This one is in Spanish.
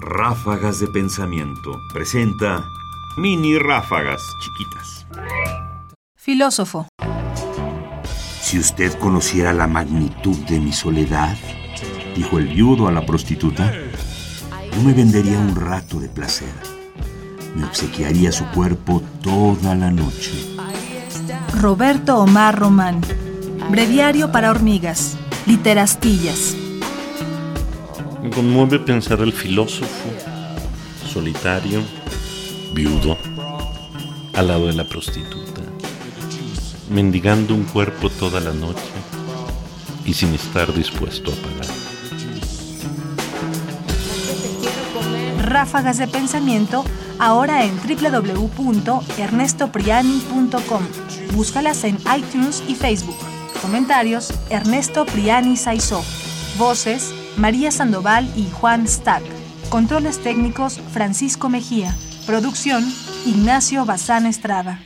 Ráfagas de Pensamiento presenta mini ráfagas chiquitas. Filósofo. Si usted conociera la magnitud de mi soledad, dijo el viudo a la prostituta, no me vendería un rato de placer. Me obsequiaría su cuerpo toda la noche. Roberto Omar Román. Breviario para hormigas. Literastillas. Me conmueve pensar al filósofo, solitario, viudo, al lado de la prostituta, mendigando un cuerpo toda la noche y sin estar dispuesto a pagar. Ráfagas de pensamiento ahora en www.ernestopriani.com. Búscalas en iTunes y Facebook. Comentarios: Ernesto Priani Saizó. Voces: María Sandoval y Juan Stack. Controles técnicos: Francisco Mejía. Producción: Ignacio Bazán Estrada.